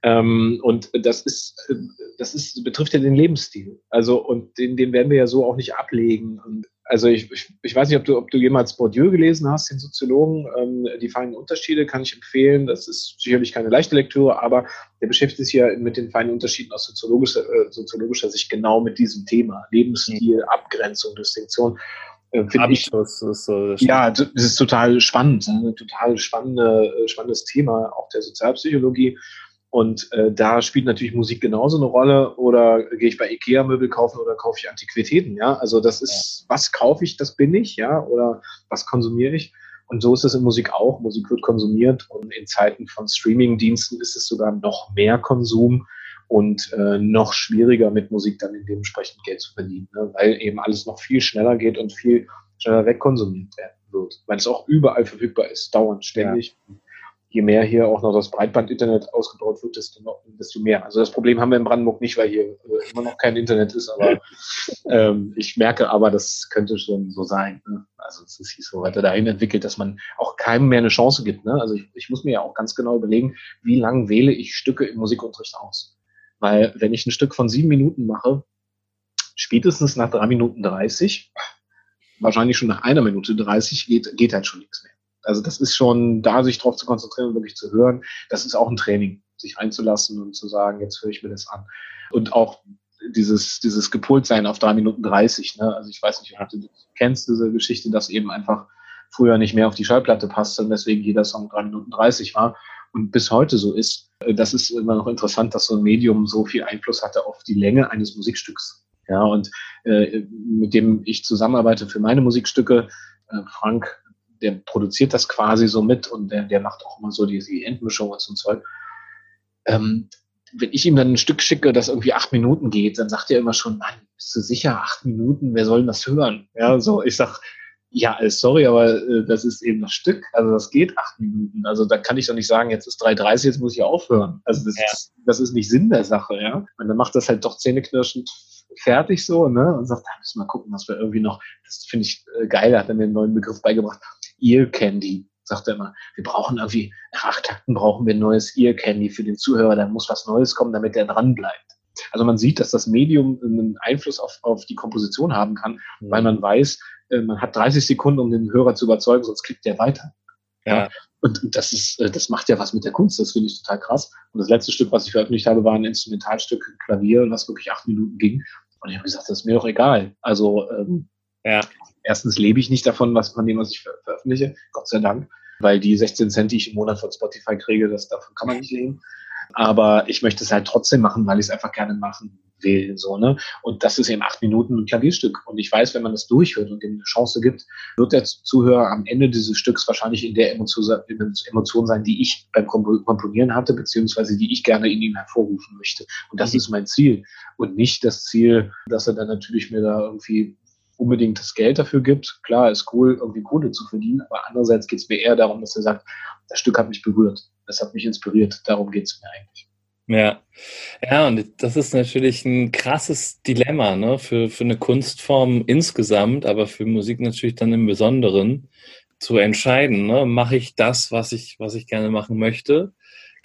[SPEAKER 2] Ähm, und das ist, äh, das ist, betrifft ja den Lebensstil. Also, und den, den werden wir ja so auch nicht ablegen. Und also ich, ich, ich, weiß nicht, ob du, ob du jemals Bourdieu gelesen hast, den Soziologen. Ähm, die feinen Unterschiede kann ich empfehlen. Das ist sicherlich keine leichte Lektüre, aber der beschäftigt sich ja mit den feinen Unterschieden aus soziologischer, äh, soziologischer Sicht genau mit diesem Thema. Lebensstil, mhm. Abgrenzung, Distinktion. Äh, Finde ich. Das ist das ja, das ist total spannend. Ein total spannende, äh, spannendes Thema, auch der Sozialpsychologie. Und äh, da spielt natürlich Musik genauso eine Rolle. Oder gehe ich bei Ikea Möbel kaufen oder kaufe ich Antiquitäten? Ja, also das ist, was kaufe ich, das bin ich, ja, oder was konsumiere ich? Und so ist es in Musik auch. Musik wird konsumiert und in Zeiten von Streaming-Diensten ist es sogar noch mehr Konsum und äh, noch schwieriger mit Musik dann dementsprechend Geld zu verdienen, ne? weil eben alles noch viel schneller geht und viel schneller wegkonsumiert werden wird, weil es auch überall verfügbar ist, dauernd, ständig. Ja je mehr hier auch noch das Breitbandinternet ausgebaut wird, desto, noch, desto mehr. Also das Problem haben wir in Brandenburg nicht, weil hier äh, immer noch kein Internet ist, aber ähm, ich merke aber, das könnte schon so sein. Ne? Also es ist sich so weiter dahin entwickelt, dass man auch keinem mehr eine Chance gibt. Ne? Also ich, ich muss mir ja auch ganz genau überlegen, wie lang wähle ich Stücke im Musikunterricht aus. Weil wenn ich ein Stück von sieben Minuten mache, spätestens nach drei Minuten dreißig, wahrscheinlich schon nach einer Minute dreißig, geht, geht halt schon nichts mehr. Also das ist schon, da sich drauf zu konzentrieren und wirklich zu hören, das ist auch ein Training, sich einzulassen und zu sagen, jetzt höre ich mir das an. Und auch dieses, dieses Gepoltsein auf drei Minuten dreißig. Ne? Also ich weiß nicht, ob du kennst diese Geschichte, dass eben einfach früher nicht mehr auf die Schallplatte passte und deswegen jeder Song drei Minuten dreißig war und bis heute so ist. Das ist immer noch interessant, dass so ein Medium so viel Einfluss hatte auf die Länge eines Musikstücks. Ja, und äh, mit dem ich zusammenarbeite für meine Musikstücke, äh, Frank der produziert das quasi so mit und der, der macht auch immer so die, die Endmischung und so ein Zeug. Ähm, wenn ich ihm dann ein Stück schicke, das irgendwie acht Minuten geht, dann sagt er immer schon, Mann, bist du sicher, acht Minuten, wer soll denn das hören? Ja, so, ich sag, ja, äh, sorry, aber äh, das ist eben das Stück, also das geht acht Minuten. Also da kann ich doch nicht sagen, jetzt ist 3,30, jetzt muss ich aufhören. Also das, ja. ist, das ist nicht Sinn der Sache, ja. Und dann macht das halt doch zähneknirschend fertig so, ne? Und sagt, da müssen wir mal gucken, was wir irgendwie noch, das finde ich äh, geil, da hat er mir einen neuen Begriff beigebracht. Ear Candy, sagt er immer. Wir brauchen irgendwie, nach acht Takten brauchen wir ein neues Ear Candy für den Zuhörer, da muss was Neues kommen, damit der dran bleibt. Also man sieht, dass das Medium einen Einfluss auf, auf die Komposition haben kann, mhm. weil man weiß, äh, man hat 30 Sekunden, um den Hörer zu überzeugen, sonst klickt der weiter. Ja. Und das ist, äh, das macht ja was mit der Kunst, das finde ich total krass. Und das letzte Stück, was ich veröffentlicht habe, war ein Instrumentalstück Klavier, was wirklich acht Minuten ging. Und ich habe gesagt, das ist mir doch egal. Also ähm, ja erstens lebe ich nicht davon, was von dem, was ich ver veröffentliche, Gott sei Dank, weil die 16 Cent, die ich im Monat von Spotify kriege, das, davon kann man nicht leben. Aber ich möchte es halt trotzdem machen, weil ich es einfach gerne machen will, so, ne? Und das ist eben acht Minuten ein Klavierstück. Und ich weiß, wenn man das durchhört und ihm eine Chance gibt, wird der Zuhörer am Ende dieses Stücks wahrscheinlich in der Emotion, sein, die ich beim Komponieren hatte, beziehungsweise die ich gerne in ihm hervorrufen möchte. Und das mhm. ist mein Ziel. Und nicht das Ziel, dass er dann natürlich mir da irgendwie unbedingt das Geld dafür gibt. Klar, ist cool, irgendwie Kohle zu verdienen, aber andererseits geht es mir eher darum, dass er sagt, das Stück hat mich berührt, das hat mich inspiriert, darum geht es mir eigentlich.
[SPEAKER 1] Ja, ja, und das ist natürlich ein krasses Dilemma, ne, für, für eine Kunstform insgesamt, aber für Musik natürlich dann im Besonderen zu entscheiden, ne, mache ich das, was ich, was ich gerne machen möchte,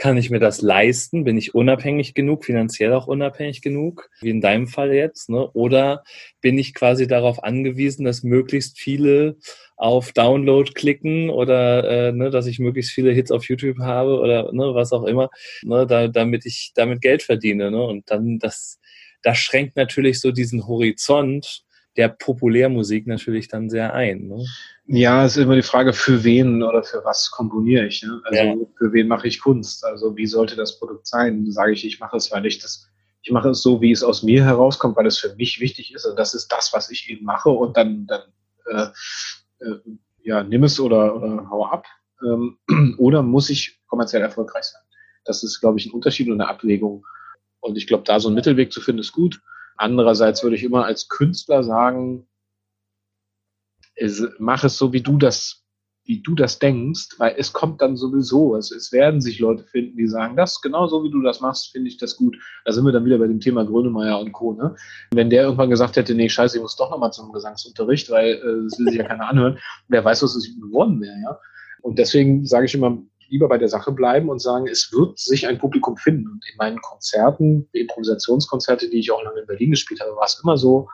[SPEAKER 1] kann ich mir das leisten? Bin ich unabhängig genug, finanziell auch unabhängig genug, wie in deinem Fall jetzt? Ne? Oder bin ich quasi darauf angewiesen, dass möglichst viele auf Download klicken oder äh, ne, dass ich möglichst viele Hits auf YouTube habe oder ne, was auch immer, ne, da, damit ich damit Geld verdiene. Ne? Und dann das, das schränkt natürlich so diesen Horizont der Populärmusik natürlich dann sehr ein. Ne?
[SPEAKER 2] Ja, es ist immer die Frage, für wen oder für was komponiere ich. Ne? Also ja. für wen mache ich Kunst? Also wie sollte das Produkt sein? Sage ich, ich mache es, weil ich das, ich mache es so, wie es aus mir herauskommt, weil es für mich wichtig ist. Und das ist das, was ich eben mache. Und dann, dann äh, äh, ja, nimm es oder, oder hau ab. Ähm, oder muss ich kommerziell erfolgreich sein? Das ist, glaube ich, ein Unterschied und eine Abwägung. Und ich glaube, da so einen Mittelweg zu finden, ist gut. Andererseits würde ich immer als Künstler sagen, mach es so, wie du das, wie du das denkst, weil es kommt dann sowieso. Es, es werden sich Leute finden, die sagen, das genau so, wie du das machst, finde ich das gut. Da sind wir dann wieder bei dem Thema Grönemeyer und Co. Ne? Wenn der irgendwann gesagt hätte, nee, scheiße, ich muss doch nochmal zum Gesangsunterricht, weil äh, das will sich ja keiner anhören, wer weiß, was es geworden wäre, ja. Und deswegen sage ich immer, lieber bei der Sache bleiben und sagen, es wird sich ein Publikum finden. Und in meinen Konzerten, Improvisationskonzerte, die ich auch lange in Berlin gespielt habe, war es immer so,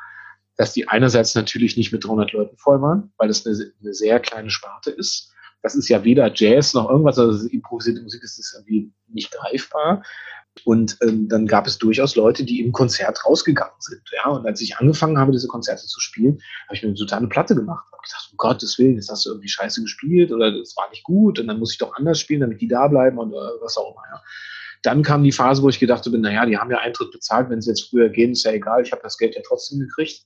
[SPEAKER 2] dass die einerseits natürlich nicht mit 300 Leuten voll waren, weil das eine, eine sehr kleine Sparte ist. Das ist ja weder Jazz noch irgendwas, also improvisierte Musik ist, ist irgendwie nicht greifbar. Und ähm, dann gab es durchaus Leute, die im Konzert rausgegangen sind. Ja, und als ich angefangen habe, diese Konzerte zu spielen, habe ich mir eine totale Platte gemacht. Habe gedacht, um Gottes Willen, jetzt hast du irgendwie scheiße gespielt oder das war nicht gut und dann muss ich doch anders spielen, damit die da bleiben und äh, was auch immer. Ja. Dann kam die Phase, wo ich gedacht habe, naja, die haben ja Eintritt bezahlt, wenn sie jetzt früher gehen, ist ja egal, ich habe das Geld ja trotzdem gekriegt.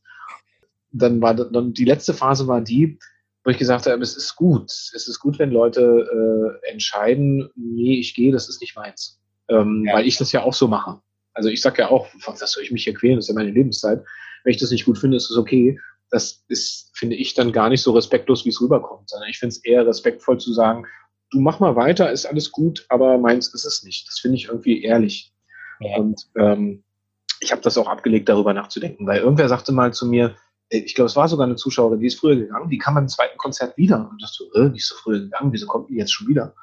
[SPEAKER 2] Dann war dann die letzte Phase war die, wo ich gesagt habe, es ist gut. Es ist gut, wenn Leute äh, entscheiden, nee, ich gehe, das ist nicht meins ähm, ja. weil ich das ja auch so mache. Also ich sage ja auch, was soll ich mich hier quälen, das ist ja meine Lebenszeit. Wenn ich das nicht gut finde, ist es okay. Das ist, finde ich, dann gar nicht so respektlos, wie es rüberkommt, sondern ich finde es eher respektvoll zu sagen, du mach mal weiter, ist alles gut, aber meins ist es nicht. Das finde ich irgendwie ehrlich. Ja. Und ähm, ich habe das auch abgelegt, darüber nachzudenken, weil irgendwer sagte mal zu mir, äh, ich glaube, es war sogar eine Zuschauerin, die ist früher gegangen, die kam beim zweiten Konzert wieder. Und das so, äh, die ist so früher gegangen, wieso kommt die jetzt schon wieder?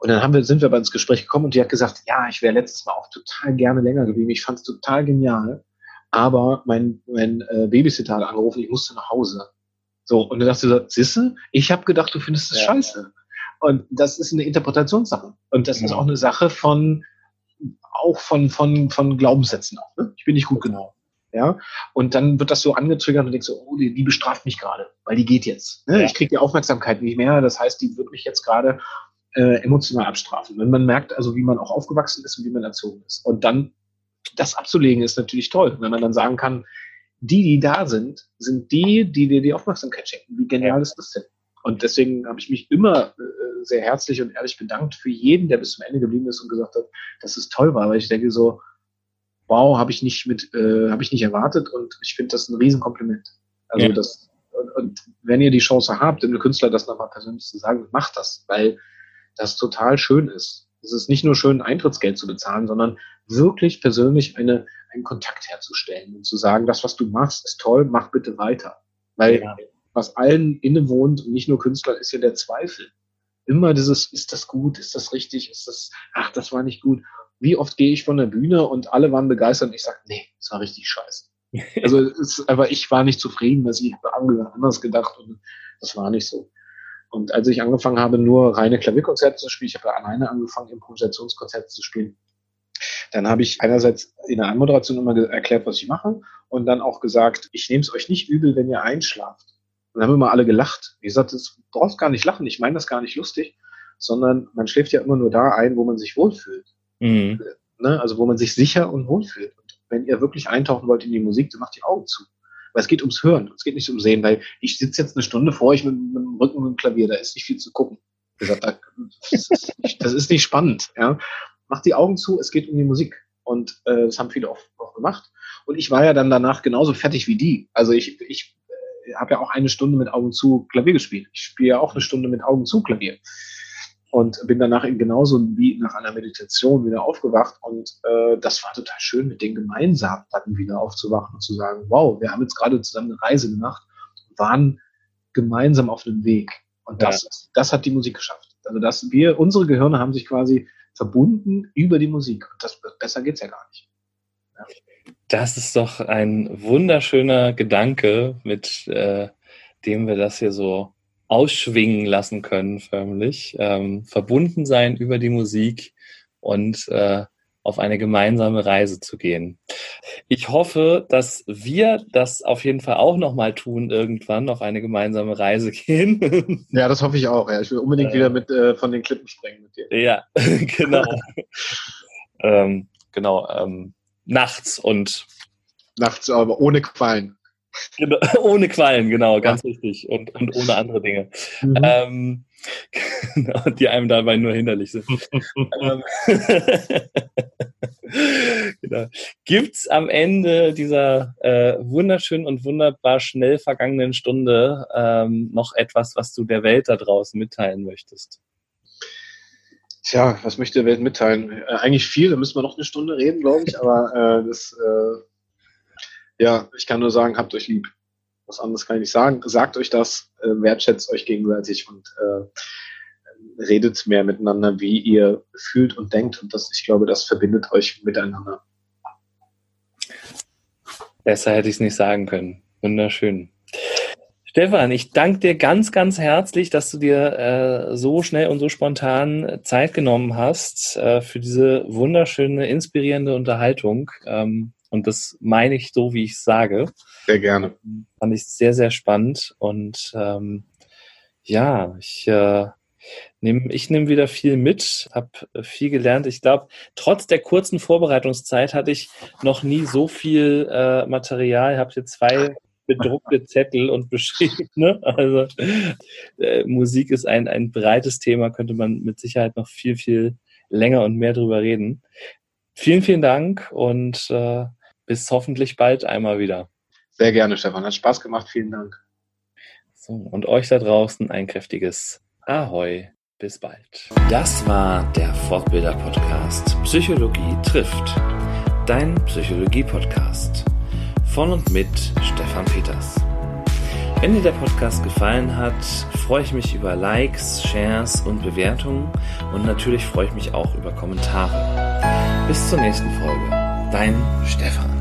[SPEAKER 2] Und dann haben wir, sind wir aber ins Gespräch gekommen und die hat gesagt, ja, ich wäre letztes Mal auch total gerne länger geblieben. Ich fand es total genial. Aber mein, mein äh, Babysitter hat angerufen, ich musste nach Hause. So, und dann dachte sie, Sisse, ich habe gedacht, du findest es ja. scheiße. Und das ist eine Interpretationssache. Und das ja. ist auch eine Sache von, auch von, von, von Glaubenssätzen auch. Ne? Ich bin nicht gut genau. Ja, und dann wird das so angetriggert und denkst so, oh, die, die bestraft mich gerade, weil die geht jetzt. Ne? Ja. Ich kriege die Aufmerksamkeit nicht mehr. Das heißt, die wird mich jetzt gerade äh, emotional abstrafen. Wenn man merkt, also wie man auch aufgewachsen ist und wie man erzogen ist. Und dann das abzulegen ist natürlich toll, wenn man dann sagen kann, die, die da sind, sind die, die dir die Aufmerksamkeit schenken. Wie genial ist das denn? Und deswegen habe ich mich immer äh, sehr herzlich und ehrlich bedankt für jeden, der bis zum Ende geblieben ist und gesagt hat, dass es toll war, weil ich denke so, wow, habe ich nicht mit, äh, habe ich nicht erwartet und ich finde das ein Riesenkompliment. Also ja. das und, und, wenn ihr die Chance habt, dem Künstler das nochmal persönlich zu sagen, macht das, weil das total schön ist. Es ist nicht nur schön, Eintrittsgeld zu bezahlen, sondern wirklich persönlich eine, einen Kontakt herzustellen und zu sagen, das, was du machst, ist toll, mach bitte weiter. Weil ja. was allen innewohnt und nicht nur Künstler, ist ja der Zweifel. Immer dieses, ist das gut, ist das richtig, ist das, ach, das war nicht gut. Wie oft gehe ich von der Bühne und alle waren begeistert und ich sage, nee, das war richtig scheiße. also es ist einfach, ich war nicht zufrieden, dass ich habe anders gedacht und das war nicht so. Und als ich angefangen habe, nur reine Klavierkonzerte zu spielen, ich habe ja alleine angefangen, Improvisationskonzerte zu spielen, dann habe ich einerseits in der Anmoderation immer erklärt, was ich mache und dann auch gesagt, ich nehme es euch nicht übel, wenn ihr einschlaft. Und dann haben immer alle gelacht. Ich sagte, du brauchst gar nicht lachen, ich meine das gar nicht lustig, sondern man schläft ja immer nur da ein, wo man sich wohlfühlt. Mhm. Ne? Also wo man sich sicher und wohl fühlt. Und wenn ihr wirklich eintauchen wollt in die Musik, dann macht die Augen zu. Weil es geht ums Hören, es geht nicht ums Sehen, weil ich sitze jetzt eine Stunde vor euch mit, mit dem Rücken und dem Klavier, da ist nicht viel zu gucken. Gesagt, das, ist nicht, das ist nicht spannend. Ja? Macht die Augen zu, es geht um die Musik. Und äh, das haben viele auch, auch gemacht. Und ich war ja dann danach genauso fertig wie die. Also ich, ich äh, habe ja auch eine Stunde mit Augen zu Klavier gespielt. Ich spiele ja auch eine Stunde mit Augen zu Klavier und bin danach eben genauso wie nach einer Meditation wieder aufgewacht und äh, das war total schön, mit denen gemeinsam dann wieder aufzuwachen und zu sagen, wow, wir haben jetzt gerade zusammen eine Reise gemacht, waren gemeinsam auf einem Weg und das, ja. das hat die Musik geschafft. Also dass wir, unsere Gehirne haben sich quasi verbunden über die Musik und das besser geht's ja gar nicht.
[SPEAKER 1] Ja. Das ist doch ein wunderschöner Gedanke, mit äh, dem wir das hier so ausschwingen lassen können, förmlich. Ähm, verbunden sein über die Musik und äh, auf eine gemeinsame Reise zu gehen. Ich hoffe, dass wir das auf jeden Fall auch nochmal tun, irgendwann auf eine gemeinsame Reise gehen.
[SPEAKER 2] Ja, das hoffe ich auch. Ja. Ich will unbedingt äh, wieder mit äh, von den Klippen springen mit dir.
[SPEAKER 1] Ja, genau. ähm, genau. Ähm, nachts und
[SPEAKER 2] nachts, aber ohne Quallen.
[SPEAKER 1] Genau, ohne Quallen, genau, ganz ja. richtig. Und, und ohne andere Dinge. Mhm. Ähm, genau, die einem dabei nur hinderlich sind. ähm, genau. Gibt es am Ende dieser äh, wunderschönen und wunderbar schnell vergangenen Stunde ähm, noch etwas, was du der Welt da draußen mitteilen möchtest?
[SPEAKER 2] Tja, was möchte der Welt mitteilen? Äh, eigentlich viel, da müssen wir noch eine Stunde reden, glaube ich, aber äh, das äh, ja, ich kann nur sagen, habt euch lieb. Was anderes kann ich nicht sagen. Sagt euch das, äh, wertschätzt euch gegenseitig und äh, redet mehr miteinander, wie ihr fühlt und denkt. Und das, ich glaube, das verbindet euch miteinander.
[SPEAKER 1] Besser hätte ich es nicht sagen können. Wunderschön. Stefan, ich danke dir ganz, ganz herzlich, dass du dir äh, so schnell und so spontan Zeit genommen hast äh, für diese wunderschöne, inspirierende Unterhaltung. Ähm, und das meine ich so, wie ich es sage.
[SPEAKER 2] Sehr gerne.
[SPEAKER 1] Fand ich sehr, sehr spannend. Und ähm, ja, ich äh, nehme ich nehm wieder viel mit, habe viel gelernt. Ich glaube, trotz der kurzen Vorbereitungszeit hatte ich noch nie so viel äh, Material. Ich habe hier zwei bedruckte Zettel und beschriebene. Also äh, Musik ist ein, ein breites Thema, könnte man mit Sicherheit noch viel, viel länger und mehr drüber reden. Vielen, vielen Dank und äh, bis hoffentlich bald einmal wieder.
[SPEAKER 2] Sehr gerne, Stefan. Hat Spaß gemacht. Vielen Dank.
[SPEAKER 1] So, und euch da draußen ein kräftiges Ahoi. Bis bald. Das war der Fortbilder-Podcast Psychologie trifft. Dein Psychologie-Podcast. Von und mit Stefan Peters. Wenn dir der Podcast gefallen hat, freue ich mich über Likes, Shares und Bewertungen und natürlich freue ich mich auch über Kommentare. Bis zur nächsten Folge. Dein Stefan.